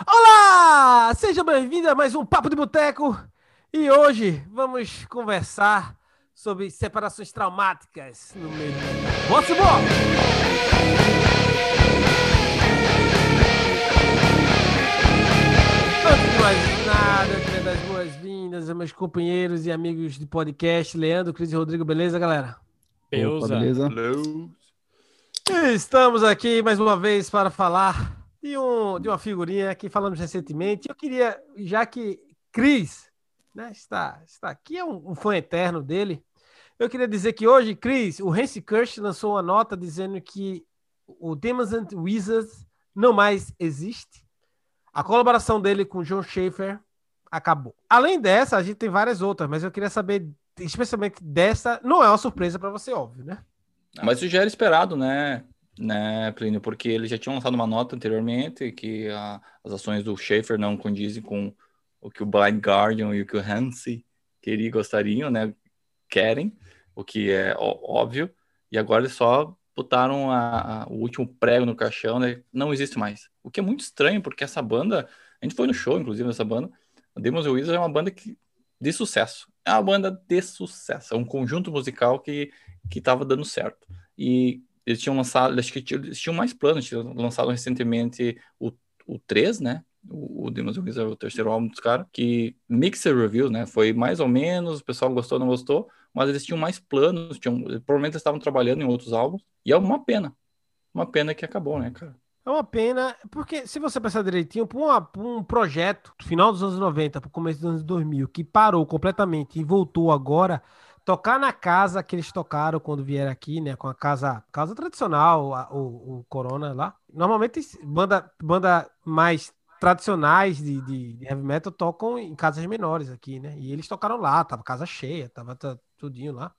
Olá! Seja bem-vindo a mais um Papo de Boteco. E hoje vamos conversar sobre separações traumáticas no meio do futebol. Antes de mais nada, eu queria dar as boas-vindas a meus companheiros e amigos de podcast, Leandro, Cris e Rodrigo, beleza, galera? Opa, beleza? Estamos aqui mais uma vez para falar de, um, de uma figurinha que falamos recentemente. Eu queria, já que Cris né, está, está aqui, é um, um, fã eterno dele, eu queria dizer que hoje, Cris, o Hansi Kirsch lançou uma nota dizendo que o Demons and Wizards não mais existe. A colaboração dele com John Schaefer acabou. Além dessa, a gente tem várias outras, mas eu queria saber, especialmente dessa, não é uma surpresa para você, óbvio, né? Mas isso já era esperado, né? Né, Plínio? Porque eles já tinham lançado uma nota anteriormente que a, as ações do Schaefer não condizem com o que o Blind Guardian e o que o Hansi queriam, gostariam, né? Querem, o que é óbvio. E agora eles só botaram a, a, o último prego no caixão, né? Não existe mais. O que é muito estranho, porque essa banda, a gente foi no show, inclusive, nessa banda. A Demons Wizard é uma banda que, de sucesso. É uma banda de sucesso. É um conjunto musical que que estava dando certo. E eles tinham lançado, acho que eles tinham mais planos, tinham lançado recentemente o, o 3, né? O, o Demons Wizard, o terceiro álbum dos caras, que mixer reviews, né? Foi mais ou menos, o pessoal gostou, não gostou, mas eles tinham mais planos, tinham, provavelmente estavam trabalhando em outros álbuns, e é uma pena. Uma pena que acabou, né, cara? É uma pena, porque se você pensar direitinho, por um projeto final dos anos 90, para o começo dos anos 2000, que parou completamente e voltou agora, tocar na casa que eles tocaram quando vieram aqui, né? Com a casa, casa tradicional, a, o, o Corona lá. Normalmente, banda, banda mais tradicionais de, de, de, heavy metal tocam em casas menores aqui, né? E eles tocaram lá, tava casa cheia, tava tudinho lá.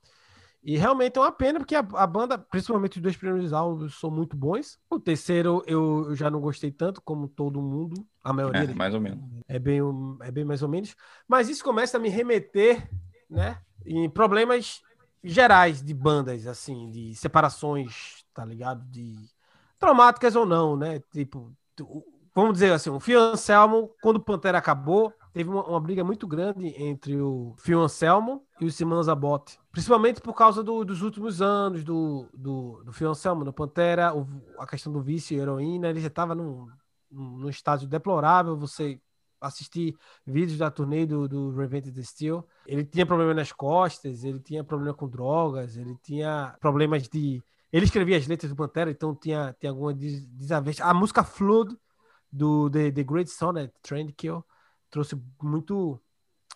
E realmente é uma pena, porque a, a, banda, principalmente os dois primeiros álbuns, são muito bons. O terceiro eu, eu já não gostei tanto, como todo mundo, a maioria. É, mais ou menos. É bem, é bem mais ou menos. Mas isso começa a me remeter, né? em problemas gerais de bandas, assim, de separações, tá ligado? De traumáticas ou não, né? Tipo, vamos dizer assim, o Fio Anselmo, quando o Pantera acabou, teve uma, uma, briga muito grande entre o Fio Anselmo e o Simão Zabotti. Principalmente por causa do, dos últimos anos do, do, do Fio Anselmo no Pantera, o, a questão do vício e heroína, ele já estava num, num estágio deplorável, você assistir vídeos da turnê do, do Revenge the Steel. Ele tinha problema nas costas, ele tinha problema com drogas, ele tinha problemas de. Ele escrevia as letras do Pantera, então tinha, tinha alguma desavença. A música Flood do The, the Great Sonnet Trend Kill trouxe muito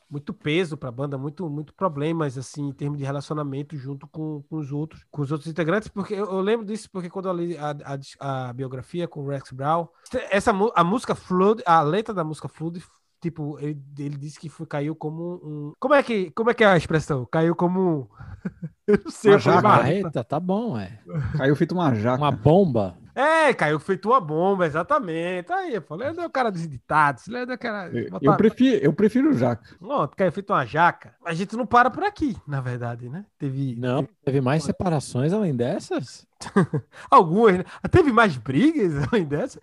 muito peso para a banda, muito muito problemas assim em termos de relacionamento junto com, com os outros, com os outros integrantes, porque eu, eu lembro disso porque quando eu li a, a, a, biografia com o Rex Brown, essa a música Flood, a letra da música Flood tipo, ele, ele disse que foi, caiu como um. Como é que, como é, que é a expressão? Caiu como. eu não sei. Uma jacarreta, tá bom, é. Caiu feito uma jaca. Uma bomba. É, caiu feito uma bomba, exatamente. Aí, eu falei, é o cara dos ditados, é o cara. Eu, eu, prefiro, eu prefiro jaca. Não, caiu feito uma jaca. A gente não para por aqui, na verdade, né? Teve. Não, teve mais separações além dessas? Algumas, né? Teve mais brigas além dessas?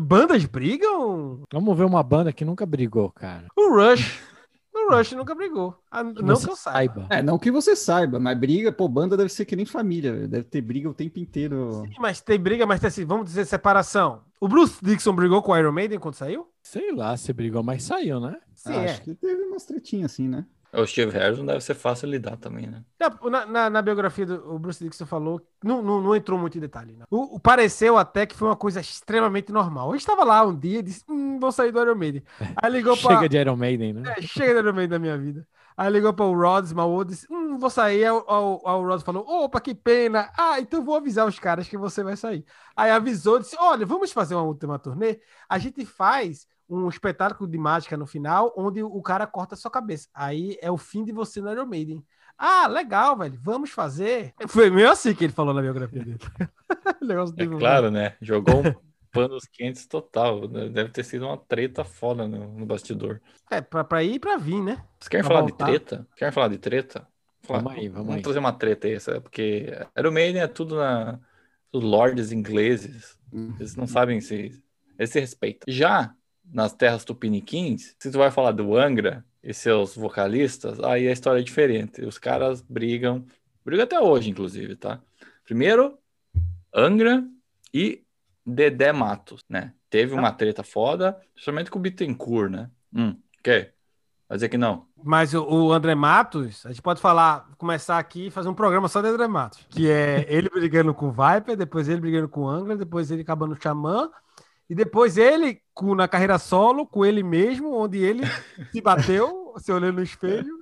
Bandas brigam? Vamos ver uma banda que nunca brigou, cara. O Rush. O Rush nunca brigou. Que não que eu saiba. É, não que você saiba, mas briga, pô, banda deve ser que nem família, deve ter briga o tempo inteiro. Sim, mas tem briga, mas tem assim, vamos dizer separação. O Bruce Dixon brigou com o Iron Maiden quando saiu? Sei lá se brigou, mas saiu, né? Sim, ah, Acho que teve umas tretinhas assim, né? O Steve Harris não deve ser fácil lidar também, né? Na, na, na biografia do Bruce Dixon falou, não, não, não, entrou muito em detalhe. Né? O, o, pareceu até que foi uma coisa extremamente normal. Ele estava lá um dia e disse: hum, vou sair do Iron Maiden. Aí ligou pra, Chega de Iron Maiden, né? É, chega de Iron Maiden da minha vida. Aí ligou para o Rod Smallwood e disse: Hum, vou sair. Aí, o, o Rod falou: Opa, que pena. Ah, então vou avisar os caras que você vai sair. Aí avisou, disse: Olha, vamos fazer uma última turnê. A gente faz um espetáculo de mágica no final, onde o cara corta a sua cabeça. Aí é o fim de você no Iron Maiden. Ah, legal, velho. Vamos fazer. Foi meio assim que ele falou na biografia dele. é claro, né? Jogou um panos quentes total. Né? Deve ter sido uma treta foda no, no bastidor. É, pra, pra ir e pra vir, né? Vocês querem pra falar voltar. de treta? Querem falar de treta? Falar, vamos aí, vamos, vamos aí. trazer uma treta aí, sabe? Porque Iron Maiden é tudo na. Tudo lords ingleses. Eles não sabem se. Eles se respeitam. Já nas terras tupiniquins, se tu vai falar do Angra e seus vocalistas, aí a história é diferente. Os caras brigam, brigam até hoje, inclusive, tá? Primeiro, Angra e Dedé Matos, né? Teve uma treta foda, principalmente com o Bittencourt, né? Hum, quer? Vai dizer que não. Mas o, o André Matos, a gente pode falar, começar aqui e fazer um programa só de André Matos, que é ele brigando com o Viper, depois ele brigando com o Angra, depois ele acabando no Xamã, e depois ele com, na carreira solo, com ele mesmo, onde ele se bateu, se olhando no espelho,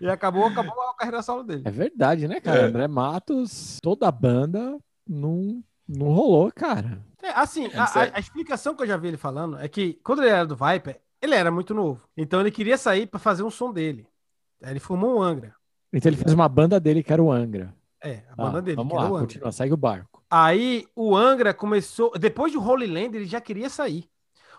e acabou, acabou a carreira solo dele. É verdade, né, cara? É. André Matos, toda a banda não, não rolou, cara. É, assim, a, a- a explicação que eu já vi ele falando é que quando ele era do Viper, ele era muito novo. Então ele queria sair para fazer um som dele. Aí ele formou um Angra. Então ele fez uma banda dele que era o Angra. É, a Ah, banda dele. Vamos que era lá, o Angra. continua, segue o barco. Aí o Angra começou. Depois do Holy Land, ele já queria sair.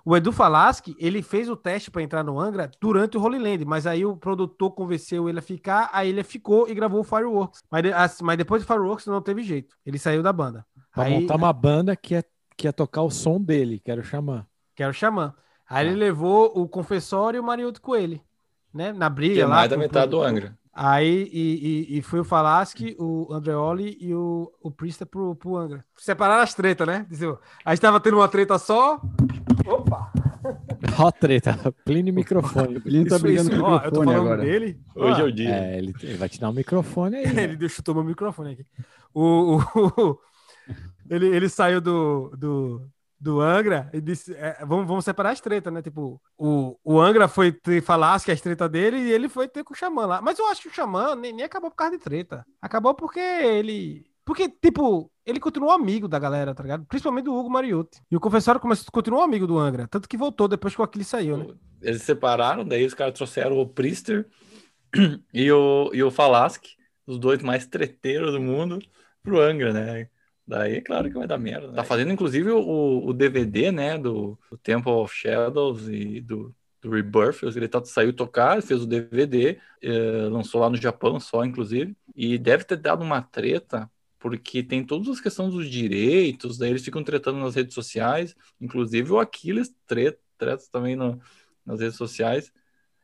O Edu Falaschi, ele fez o teste para entrar no Angra durante o Holy Land, mas aí o produtor convenceu ele a ficar, aí ele ficou e gravou o Fireworks. Mas, mas depois do Fireworks não teve jeito. Ele saiu da banda. Pra Aí, montar uma banda que ia, que ia tocar o som dele, que era o Xamã. que era o Xamã. Aí Ah. ele levou o Confessor e o Mariotto com ele, né? Na briga Que é lá. mais da o metade do produtor. Angra. Aí e, e, e foi o Falaschi, o Andreoli e o, o Priester pro, pro Angra. Separaram as tretas, né? Aí estava tendo uma treta só. Opa! Ó, treta, Plínio microfone. Ele tá brigando isso, com o ó, eu tô microfone falando agora. dele. Hoje Ó, é o dia. É, ele, ele vai te dar o microfone aí. né? Ele deu, chutou meu microfone aqui. O, o- ele, ele saiu do, do, do Angra e disse: é, vamos, vamos separar as tretas, né? Tipo, o, o Angra foi ter Falaschi, as tretas dele, e ele foi ter com o Xamã lá. Mas eu acho que o Xamã nem, nem acabou por causa de treta. Acabou porque ele. Porque, tipo, ele continuou amigo da galera, tá ligado? Principalmente do Hugo Mariotti. E o Confessório começou, continuou amigo do Angra. Tanto que voltou depois que o Aquiles saiu, né? Eles se separaram, daí os caras trouxeram o Priester e o, e o Falaschi, os dois mais treteiros do mundo, pro Angra, né? Daí, é claro que vai dar merda. Tá fazendo, inclusive, o, o DVD, né, do, do Temple of Shadows e do, do Rebirth. Ele tá, saiu tocar, fez o DVD, eh, lançou lá no Japão só, inclusive. E deve ter dado uma treta, porque tem todas as questões dos direitos, daí eles ficam tretando nas redes sociais. Inclusive o Aquiles treta, treta também no, nas redes sociais.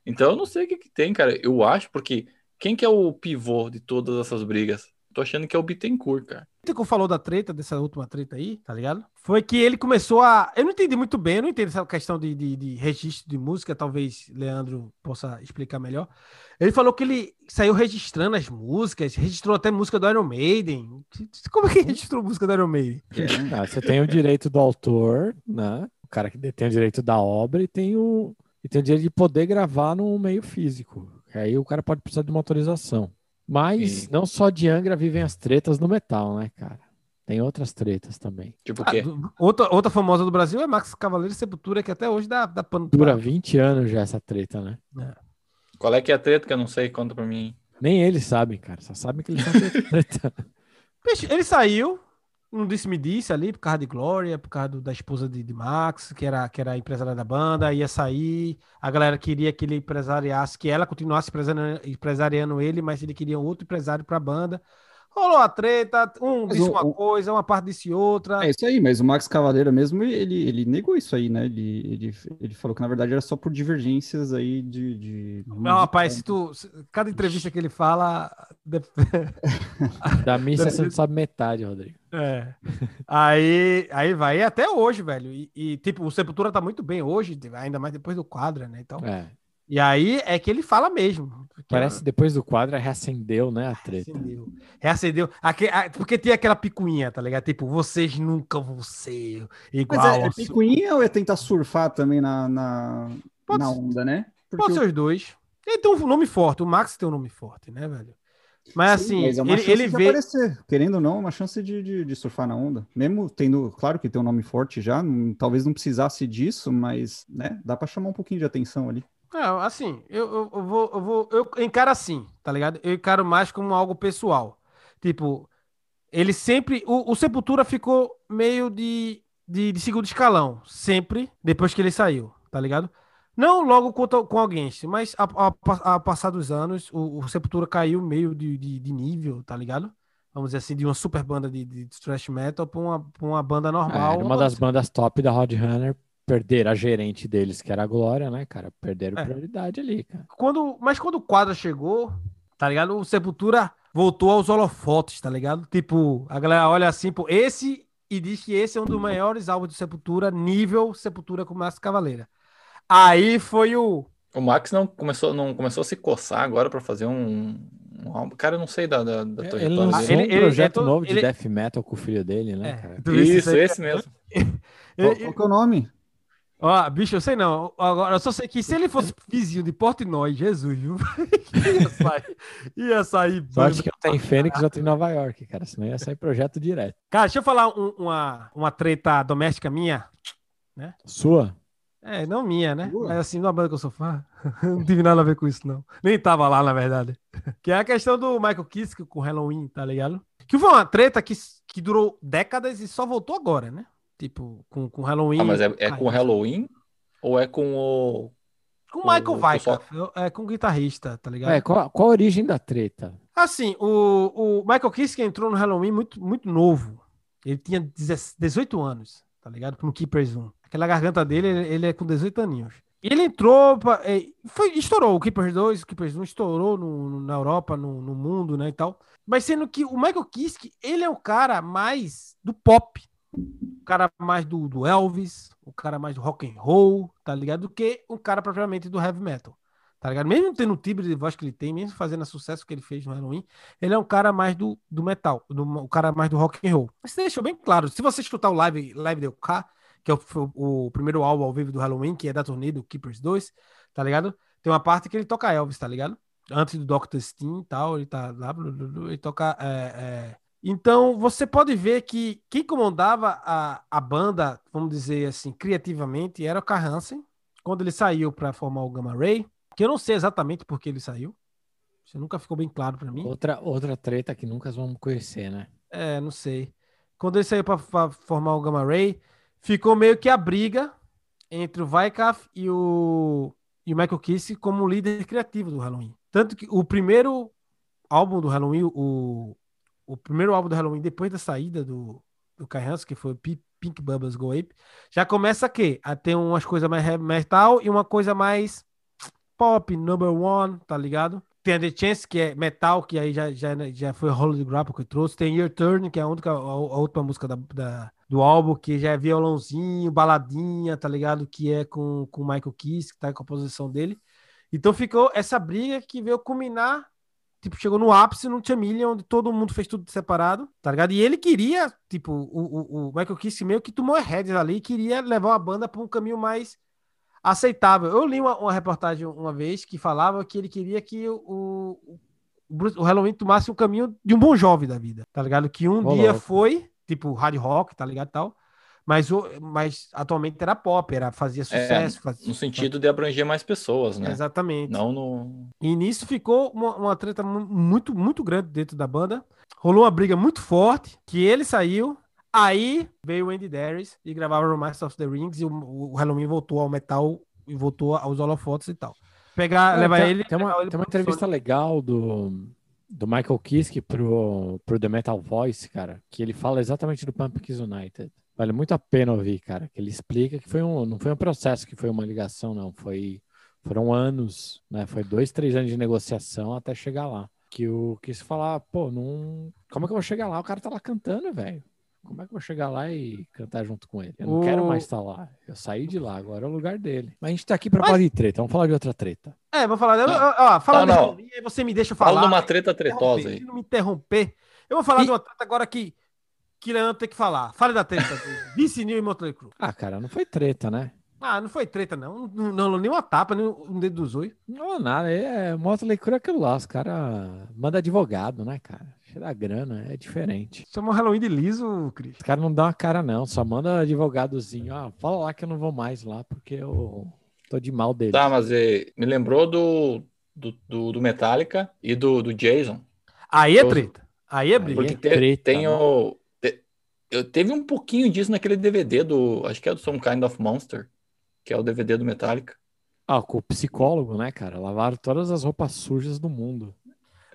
Então eu não sei o que, que tem, cara. Eu acho, porque quem que é o pivô de todas essas brigas? Tô achando que é o Bittencourt, cara. O que falou da treta, dessa última treta aí, tá ligado? Foi que ele começou a. Eu não entendi muito bem, eu não entendi essa questão de, de, de registro de música, talvez Leandro possa explicar melhor. Ele falou que ele saiu registrando as músicas, registrou até música do Iron Maiden. Como é que registrou música do Iron Maiden? Ah, você tem o direito do autor, né? O cara que detém o direito da obra e tem o, e tem o direito de poder gravar no meio físico. Aí o cara pode precisar de uma autorização. Mas E- não só de Angra vivem as tretas no metal, né, cara? Tem outras tretas também. Tipo o Ah, quê? do- outra, outra famosa do Brasil é Max Cavaleiro e Sepultura, que até hoje dá, dá pano Dura pra- 20 anos já essa treta, né? Qual é que é a treta que eu não sei? Conta pra mim. Nem eles sabem, cara. Só sabem que eles estão tretando. Bicho, Ele saiu, não disse-me disse ali, por causa de Glória, por causa do- da esposa de, de Max, que era, que era a empresária da banda, ia sair. A galera queria que ele empresariasse, que ela continuasse empresariando, ele, mas ele queria um outro empresário pra banda. Rolou a treta, um Mas disse o- uma o- coisa, uma parte disse outra. É isso aí, mas o Max Cavaleira mesmo, ele, ele negou isso aí, né? Ele, ele, ele falou que na verdade era só por divergências aí de. de Não, rapaz, se tu. se- Cada entrevista que ele fala. Da missa você não sabe metade, Rodrigo. É. Aí, aí vai e até hoje, velho. E, e, tipo, o Sepultura tá muito bem hoje, ainda mais depois do quadro, né? Então. É. E aí é que ele fala mesmo. porque Parece que depois do quadro reacendeu, né, a treta. Reacendeu. Reacendeu. Porque tem aquela picuinha, tá ligado? Tipo, vocês nunca vão ser igual. Mas é, é picuinha ou é tentar surfar também na, na, Pode na onda, né? Porque Pode ser os dois. Ele tem um nome forte. O Max tem um nome forte, né, velho? Mas Sim, assim, mas é uma ele, chance ele de vê. aparecer. Querendo ou não, é uma chance de, de, de surfar na onda. Mesmo tendo, claro que tem um nome forte já, não- talvez não precisasse disso, mas né, dá pra chamar um pouquinho de atenção ali. Não, assim, eu, eu, eu vou, eu vou. Eu encaro assim, tá ligado? Eu encaro mais como algo pessoal. Tipo, ele sempre. O, o Sepultura ficou meio de, de, de segundo escalão, sempre, depois que ele saiu, tá ligado? Não logo com, com alguém, mas a, a, a passar dos anos, o, o Sepultura caiu meio de, de, de nível, tá ligado? Vamos dizer assim, de uma super banda de, de thrash metal pra uma, pra uma banda É, normal. era uma das bandas top da Rod Runner perderam a gerente deles, que era a Glória, né, cara? Perderam É. prioridade ali, cara. Quando, mas quando o quadro chegou, tá ligado? O Sepultura voltou aos holofotes, tá ligado? Tipo, a galera olha assim, pô, esse e diz que esse é um dos maiores álbuns de Sepultura, nível Sepultura com Márcio Cavaleira. Aí foi o. O Max não começou, não começou a se coçar agora pra fazer um, um álbum. Cara, eu não sei da, da, da Ele lançou dele. ele- um ele- projeto ele- novo de ele- death metal com o filho dele, né, É, Isso, aí? esse mesmo. Qual, qual que é o nome? Ó, bicho, eu sei não. Agora, eu só sei que se ele fosse vizinho de Portnoy, Jesus, viu? ia sair. Ia sair. Sorte que não tem Fênix, já tem Nova York, cara. Senão ia sair projeto direto. Cara, deixa eu falar um- uma, uma treta doméstica minha. Sua? É, não minha, né? Sua? Mas assim, numa banda que eu sou fã, não tive nada a ver com isso, não. Nem tava lá, na verdade. Que é a questão do Michael Kiske com Halloween, tá ligado? Que foi uma treta que, que durou décadas e só voltou agora, né? Tipo, com, com Halloween. Ah, mas é, é com o Halloween ou é com o. Com o Michael o Weikath, é com o guitarrista, tá ligado? É, qual, qual a origem da treta? Assim, o, o Michael Kiske entrou no Halloween muito, muito novo. Ele tinha 10 18 anos, tá ligado? No Keepers 1. Aquela garganta dele, ele, ele é com 18 aninhos. E ele entrou, pra, é, foi, estourou. O Keepers 2, o Keepers 1 estourou no, no- na Europa, no, no mundo, né, e tal. Mas sendo que o Michael Kiske, ele é o cara mais do pop. O cara mais do, do Elvis, o cara mais do rock and roll, tá ligado? Do que um cara propriamente do heavy metal. Tá ligado? Mesmo tendo o timbre de voz que ele tem, mesmo fazendo o sucesso que ele fez no Halloween, ele é um cara mais do, do metal, do, o cara mais do rock and roll. Você deixou bem claro, se você escutar o Live, live do K, que é o, o primeiro álbum ao vivo do Halloween, que é da turnê do Keepers 2, tá ligado? Tem uma parte que ele toca Elvis, tá ligado? Antes do Dr. Steen e tal, ele tá lá, ele toca. é, é. Então, você pode ver que quem comandava a, a banda, vamos dizer assim, criativamente, era o Carl Hansen, quando ele saiu para formar o Gamma Ray, que eu não sei exatamente por que ele saiu. Isso nunca ficou bem claro para mim. Outra, outra treta que nunca vamos conhecer, né? É, não sei. Quando ele saiu para formar o Gamma Ray, ficou meio que a briga entre o Weikath e o, e o Michael Kiske como líder criativo do Halloween. Tanto que o primeiro álbum do Halloween, o, o primeiro álbum do Halloween, depois da saída do, do Kai Hansen, que foi Pink Bubbles Go Ape, já começa a quê? A ter umas coisas mais metal e uma coisa mais pop, number one, tá ligado? Tem a The Chance, que é metal, que aí já, já, já foi Holy Grapple que trouxe. Tem Your Turn, que é a, única, a, a última música da, da- do álbum, que já é violãozinho, baladinha, tá ligado? Que é com o Michael Kiss, que tá a composição dele. Então ficou essa briga que veio culminar, tipo, chegou no ápice no Chameleon, onde todo mundo fez tudo separado, tá ligado? E ele queria, tipo, o, o, o Michael Kiss meio que tomou heads ali e queria levar a banda para um caminho mais aceitável. Eu li uma, uma reportagem uma vez que falava que ele queria que o, o, o Bruce- o Halloween tomasse um caminho de um bom jovem da vida, tá ligado? Que um Ô, dia foi, tipo, hard rock, tá ligado, tal, mas, o, mas atualmente era pop, era, fazia sucesso. fazia, No sentido de abranger mais pessoas, né? Exatamente. Não no. E nisso ficou uma, uma treta mu- muito, muito grande dentro da banda. Rolou uma briga muito forte, que ele saiu. Aí veio o Andy Darius e gravava o Master of the Rings e o, o Halloween voltou ao metal e voltou aos holofotes e tal. Pegar, É, levar tem, ele. tem uma, ele tem uma entrevista legal do, do Michael Kiske pro, pro The Metal Voice, cara, que ele fala exatamente do Pumpkins United. Vale muito a pena ouvir, cara, que ele explica que foi um, não foi um processo, que foi uma ligação, não. Foi, foram anos, né? Foi dois, três anos de negociação até chegar lá. Que o quis falar, pô, não. Como é que eu vou chegar lá? O cara tá lá cantando, velho. Como é que eu vou chegar lá e cantar junto com ele? Eu não O- quero mais estar lá. Eu saí de lá, agora é o lugar dele. Mas a gente tá aqui pra Mas- falar de treta. Vamos falar de outra treta. É, vou falar. Não. Ó, ó, fala Não, do não. Halloween, aí você me deixa falar. Fala numa treta interromper, tretosa aí. Não me interromper. Eu vou falar E- de uma treta agora que, que Leandro tem que falar. Fale da treta. do Vince Neil e Motley Crue. Ah, cara, não foi treta, né? Ah, não foi treta, não. Não, não, nem uma tapa, nem um dedo do zóio. Não, nada. É Motley Crue é aquilo lá. Os caras mandam advogado, né, cara? Cheio da grana, é diferente. Chamou Halloween de liso, Cris. Os caras não dão a cara, não. Só manda advogadozinho. Ah, fala lá que eu não vou mais lá, porque eu tô de mal dele. Tá, mas eh, me lembrou do, do, do, do Metallica e do, do Jason. Aí é treta. Aí é briga. Porque é treta, tem o. eu teve um pouquinho disso naquele DVD do. Acho que é do Some Kind of Monster, que é o DVD do Metallica. Ah, com o psicólogo, né, cara? Lavaram todas as roupas sujas do mundo.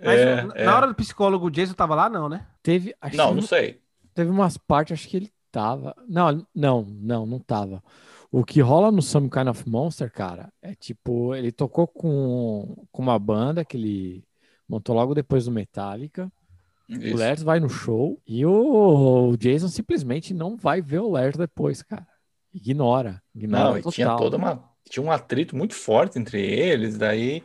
Mas É, na é. hora do psicólogo, o Jason tava lá, não, né? Teve. Acho Não, que não sei. Teve umas partes, acho que ele tava. Não, não, não, não tava. O que rola no Some Kind of Monster, cara, é tipo, ele tocou com, com uma banda que ele montou logo depois do Metallica. O Isso. Lars vai no show e o, o Jason simplesmente não vai ver o Lars depois, cara. Ignora. Ignora Não, e tinha total. toda uma. Tinha um atrito muito forte entre eles, daí.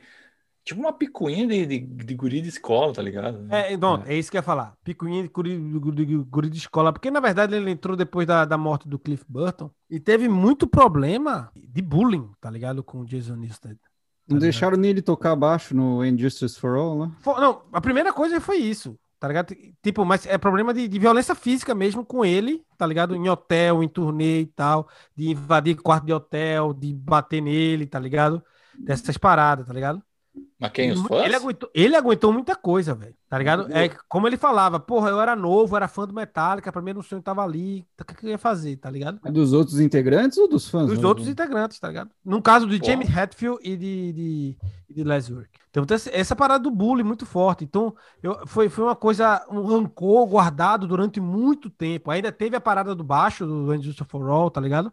Tipo uma picuinha de, de, de guri de escola, tá ligado? É, não, é. isso que eu ia falar. Picuinha de guri, de- de guri de escola. Porque, na verdade, ele entrou depois da, da morte do Cliff Burton e teve muito problema de bullying, tá ligado? Com o Jason Newsted. tá Não deixaram nem ele tocar baixo no Injustice for All, né? Fo- Não, a primeira coisa foi isso, tá ligado? Tipo, mas é problema de, de violência física mesmo com ele, tá ligado? Em hotel, em turnê e tal, de invadir quarto de hotel, de bater nele, tá ligado? Dessas paradas, tá ligado? Mas quem? Os fãs? Ele aguentou, ele aguentou muita coisa, velho. Tá ligado? É como ele falava, porra, eu era novo, era fã do Metallica, pra mim um sonho tava ali. O que que eu ia fazer, tá ligado? Dos outros integrantes ou dos fãs? Dos Não- outros integrantes, tá ligado? No caso de. James Hetfield e de, de, e de Les Work. Então, tem essa- parada do bullying muito forte. Então, eu, foi, foi uma coisa, um rancor guardado durante muito tempo. Ainda teve a parada do baixo, do Injustice for All, tá ligado?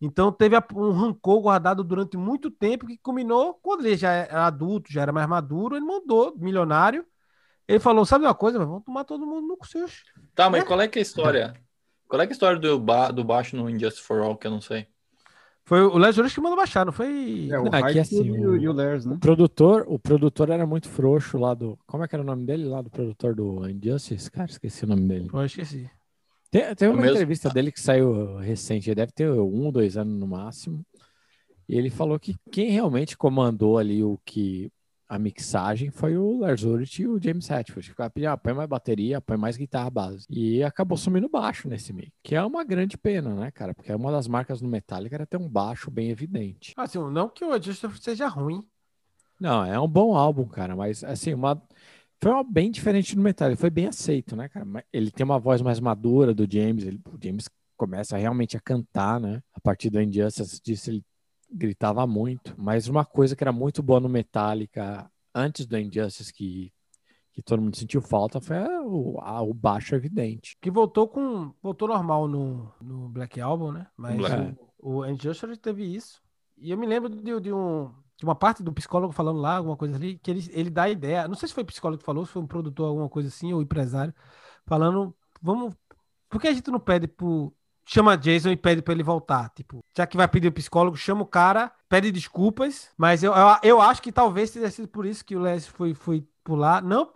Então, teve um rancor guardado durante muito tempo que culminou quando ele já era adulto, já era mais maduro. Ele mandou, milionário. Ele falou: Sabe uma coisa? Vamos tomar todo mundo no seus. Tá, mas É. qual é que é a história? Qual é que é a história do, ba do baixo no Injustice for All, que eu não sei? Foi o Les Juris que mandou baixar, não foi? É, o Não, é que Hype assim, e, o, o- e o Lars, né? O produtor, o produtor era muito frouxo lá do. Como é que era o nome dele lá do produtor do Injustice? Cara, esqueci o nome dele. Pô, eu esqueci. Tem, tem É uma mesmo? entrevista dele que saiu recente, deve ter um, dois anos no máximo. E ele falou que quem realmente comandou ali o que a mixagem foi o Lars Ulrich e o James Hetfield. Ficava pedindo, ah, põe mais bateria, põe mais guitarra base. E acabou sumindo baixo nesse meio. Que é uma grande pena, né, cara? Porque uma das marcas do Metallica era ter um baixo bem evidente. Assim, não que o Adjuster seja ruim. Não, é um bom álbum, cara, mas assim, uma foi uma bem diferente do Metallica, foi bem aceito, né, cara? Ele tem uma voz mais madura do James, ele- o James começa realmente a cantar, né? A partir do Injustice disso ele gritava muito, mas uma coisa que era muito boa no Metallica antes do Injustice que que todo mundo sentiu falta foi a- o, a- o baixo evidente. Que voltou com. Voltou normal no, no Black Album, né? Mas Black. o, o Injustice teve isso. E eu me lembro de, de um. De uma parte do psicólogo falando lá, alguma coisa ali, que ele, ele dá a ideia. Não sei se foi o psicólogo que falou, se foi um produtor, alguma coisa assim, ou empresário, falando, vamos. Por que a gente não pede pro. Chama Jason e pede pra ele voltar. Tipo, já que vai pedir o psicólogo, chama o cara, pede desculpas. Mas eu, eu, eu acho que talvez tenha sido por isso que o Les foi, foi pular. Não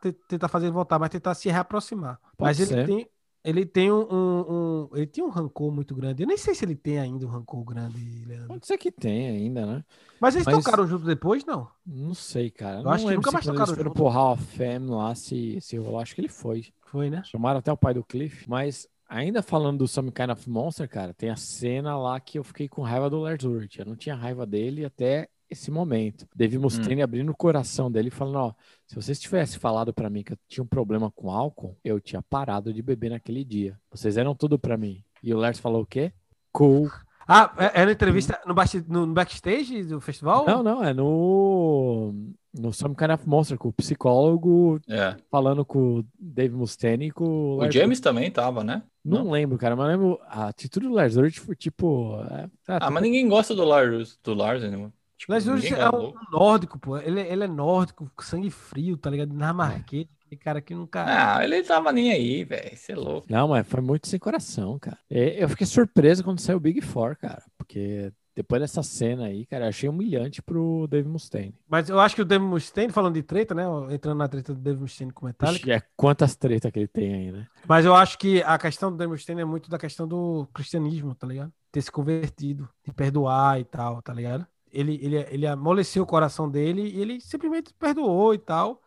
te- tentar fazer ele voltar, mas tentar se reaproximar. Pode mas ele ser. tem. Ele tem um, um- um- Ele tem um rancor muito grande. Eu nem sei se ele tem ainda um rancor grande, Leandro. Pode ser que tenha ainda, né? Mas eles Mas- tocaram junto depois, não? Não sei, cara. Eu não acho que nunca mais tocaram junto. pro Hall of Fame lá, se, se rolou. Acho que ele foi. Foi, né? Chamaram até o pai do Cliff. Mas ainda falando do Some Kind of Monster, cara, tem a cena lá que eu fiquei com raiva do Lars Ulrich. Eu não tinha raiva dele até esse momento. Dave Mustaine abrindo o coração dele e falando, ó, se vocês tivessem falado pra mim que eu tinha um problema com álcool, eu tinha parado de beber naquele dia. Vocês eram tudo pra mim. E o Lars falou o quê? Cool. Ah, é, é na entrevista no- no backstage do festival? Não, não, é no no Some Kind of Monster com o psicólogo É. falando com o Dave Mustaine e com o O Lars James também tava, né? Não, lembro, cara, mas lembro a atitude do Lars Ulrich foi tipo. é, tá, Ah, mas ninguém gosta do Lars, do Lars, né? Tipo, Les Ulrich é um nórdico, pô. Ele, ele é nórdico, com sangue frio, tá ligado? Dinamarquês, aquele cara que nunca. Ah, ele tava nem aí, velho. Você é louco. Não, mas foi muito sem coração, cara. E Eu fiquei surpreso quando saiu o Big Four, cara, porque depois dessa cena aí, cara, eu achei humilhante pro Dave Mustaine. Mas eu acho que o Dave Mustaine, falando de treta, né? Entrando na treta do Dave Mustaine com o Metallica. É quantas tretas que ele tem aí, né? Mas eu acho que a questão do Dave Mustaine é muito da questão do cristianismo, tá ligado? Ter se convertido, de perdoar e tal, tá ligado? Ele, ele, ele amoleceu o coração dele e ele simplesmente perdoou e tal.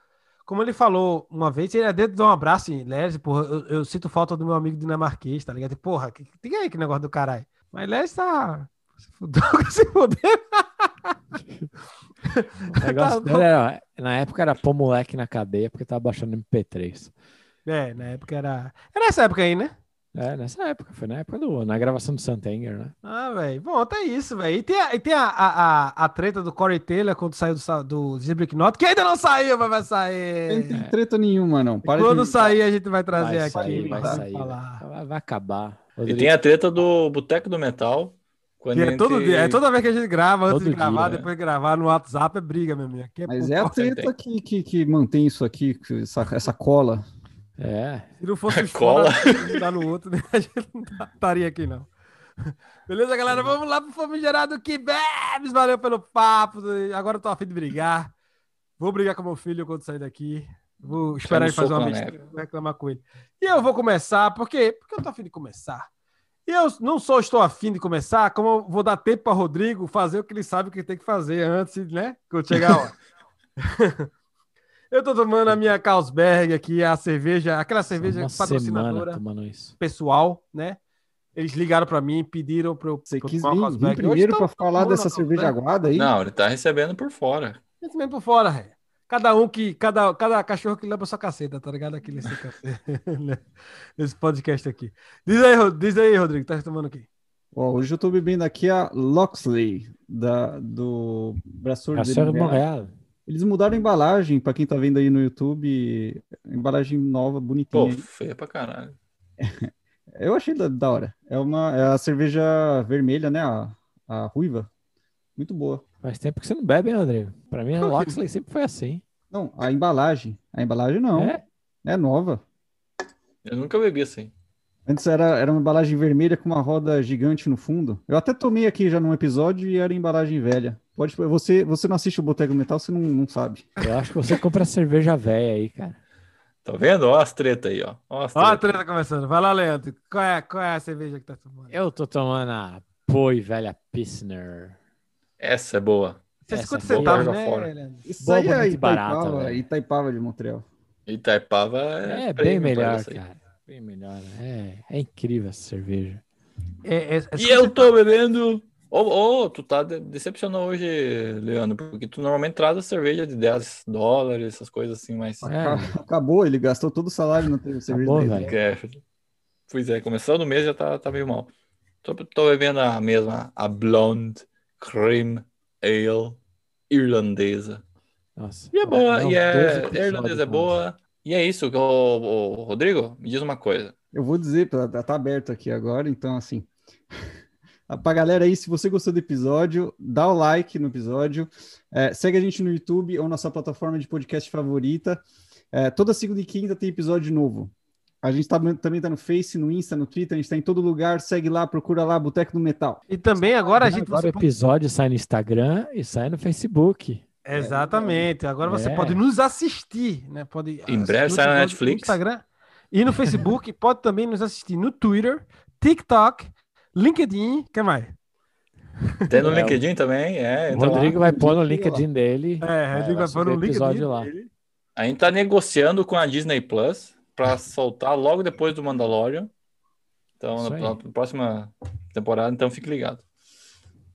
Como ele falou uma vez, ele é dentro de um abraço em Les, porra, eu, eu sinto falta do meu amigo dinamarquês, tá ligado? Porra, que, tem aí que negócio do caralho. Mas Les tá. Se fudeu, se fudeu. O negócio Tá dele era, na época era pôr moleque na cadeia porque tava baixando MP3. É, na época era. Era nessa época aí, né? É, nessa época, foi na época do. Na gravação do Santanger, né? Ah, velho. Bom, tá isso, velho. E tem, a, e tem a, a, a, a treta do Corey Taylor quando saiu do, do Zebrik Knot, que ainda não saiu, mas vai Não sair. tem treta nenhuma, não. Para Quando de... sair, a gente vai trazer Vai aqui. sair, vai pra sair. falar. Vai, vai acabar. E tem a treta do Boteco do Metal, é, todo entre- dia, é toda vez que a gente grava, antes Todo de gravar, dia, depois de gravar no WhatsApp, é briga, meu amigo. É Mas é a pô, treta que, que, que, mantém isso aqui, essa, essa cola. É. Se não fosse os Cola. dar no outro, né? a gente não tá- estaria aqui, não. Beleza, galera? Vamos lá pro Famigerado que bebes. Valeu pelo papo. Agora eu tô afim de brigar. Vou brigar com meu filho quando sair daqui. Vou esperar ele Dando fazer uma na besteira. Vou reclamar com ele. E eu vou começar, por quê? Porque eu tô afim de começar. E eu não só estou afim de começar, como eu vou dar tempo para Rodrigo fazer o que ele sabe que tem que fazer antes, né? Quando chegar a hora. eu tô tomando a minha Carlsberg aqui, a cerveja, aquela cerveja Uma semana patrocinadora tomando isso. pessoal, né? Eles ligaram para mim, pediram para eu Você pra quis tomar vir, uma primeiro Hoje para tá falar dessa na cerveja aguada aí? Não, ele tá recebendo por fora. Mesmo por fora, ré. Cada um que. Cada, cada cachorro que leva sua caceta, tá ligado? Aqui nesse, cacete, né? nesse podcast aqui. Diz aí, diz aí, Rodrigo, tá tomando aqui. Ó, hoje eu tô bebendo aqui a Loxley, da, do Braçor de Montreal. Eles mudaram a embalagem, para quem tá vendo aí no YouTube, embalagem nova, Pô, bonitinha. feia pra caralho. Eu achei da, da hora. É uma é a cerveja vermelha, né? A, a ruiva. Muito boa. Faz tempo que você não bebe, hein, Rodrigo? Pra mim, a Loxley sempre foi assim. Não, a embalagem. A embalagem não. É? É nova. Eu nunca bebi assim. Antes era, era uma embalagem vermelha com uma roda gigante no fundo. Eu até tomei aqui já num episódio e era embalagem velha. Pode, você, você não assiste o Boteco Metal, você não, não sabe. Eu acho que você compra cerveja velha aí, cara. Tá vendo? Ó as tretas aí, ó. Ó as Ó a treta. treta começando. Vai lá, Leandro. Qual é, qual é a cerveja que tá tomando? Eu tô tomando a Poi Velha Pilsner. Essa é boa. Você essa 50 boa centavos, né, fora. Leandro? Isso Boa, aí é e barata, Itaipava. Itaipava de Montreal. Itaipava É, é, bem pra melhor, cara. Bem melhor. É, é incrível essa cerveja. É, é, é E eu tô bebendo. Ô, ô, tu tá de- decepcionando hoje, Leandro, porque tu normalmente traz a cerveja de 10 dólares, essas coisas assim, mas. É. Aca- Acabou, ele gastou todo o salário no cerveja Acabou, dele. É, pois é, começando o mês já tá, tá meio mal. Tô, tô bebendo a mesma, a Blonde Cream Ale irlandesa. Nossa. E é boa, e 12 é. irlandesa é boa. E é isso, ô, ô, Rodrigo, me diz uma coisa. Eu vou dizer, tá, tá aberto aqui agora, então assim. Pra galera aí, se você gostou do episódio, dá o like no episódio, é, segue a gente no YouTube ou na sua plataforma de podcast favorita. É, toda segunda e quinta tem episódio novo. A gente tá, também tá no Face, no Insta, no Twitter, a gente tá em todo lugar. Segue lá, procura lá, Boteco do Metal. E também agora a gente. Agora você o episódio sai no Instagram e sai no Facebook. Exatamente. Agora você É. pode nos assistir, né? Pode Em breve sai na Netflix. No Instagram e no Facebook. pode também nos assistir no Twitter, TikTok, LinkedIn. que mais? Tem no É, LinkedIn também, é. O entra lá. Rodrigo vai pôr no. LinkedIn dele. É, Rodrigo vai pôr no LinkedIn. episódio lá. dele. A gente tá negociando com a Disney Plus pra soltar logo depois do Mandalorian. Então, na, na próxima temporada, então fique ligado.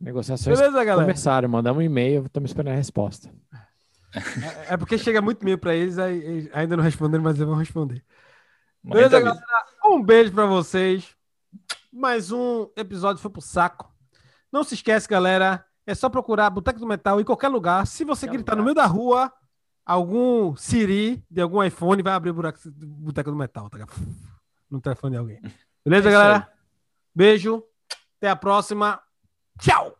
Negociações Beleza, galera? começaram. Mandamos um e-mail, estamos esperando a resposta. É é porque chega muito e-mail para eles, aí ainda não responderam, mas eles vão responder. Mas Beleza, a gente avisa. Um beijo para vocês. Mais um episódio foi pro saco. Não se esquece, galera. É só procurar Boteco do Metal em qualquer lugar. Se você Qualquer gritar lugar. no meio da rua, algum Siri de algum iPhone vai abrir o buraco do Boteco do Metal, tá? No telefone de alguém. Beleza, É galera? Beijo. Até a próxima. Tchau!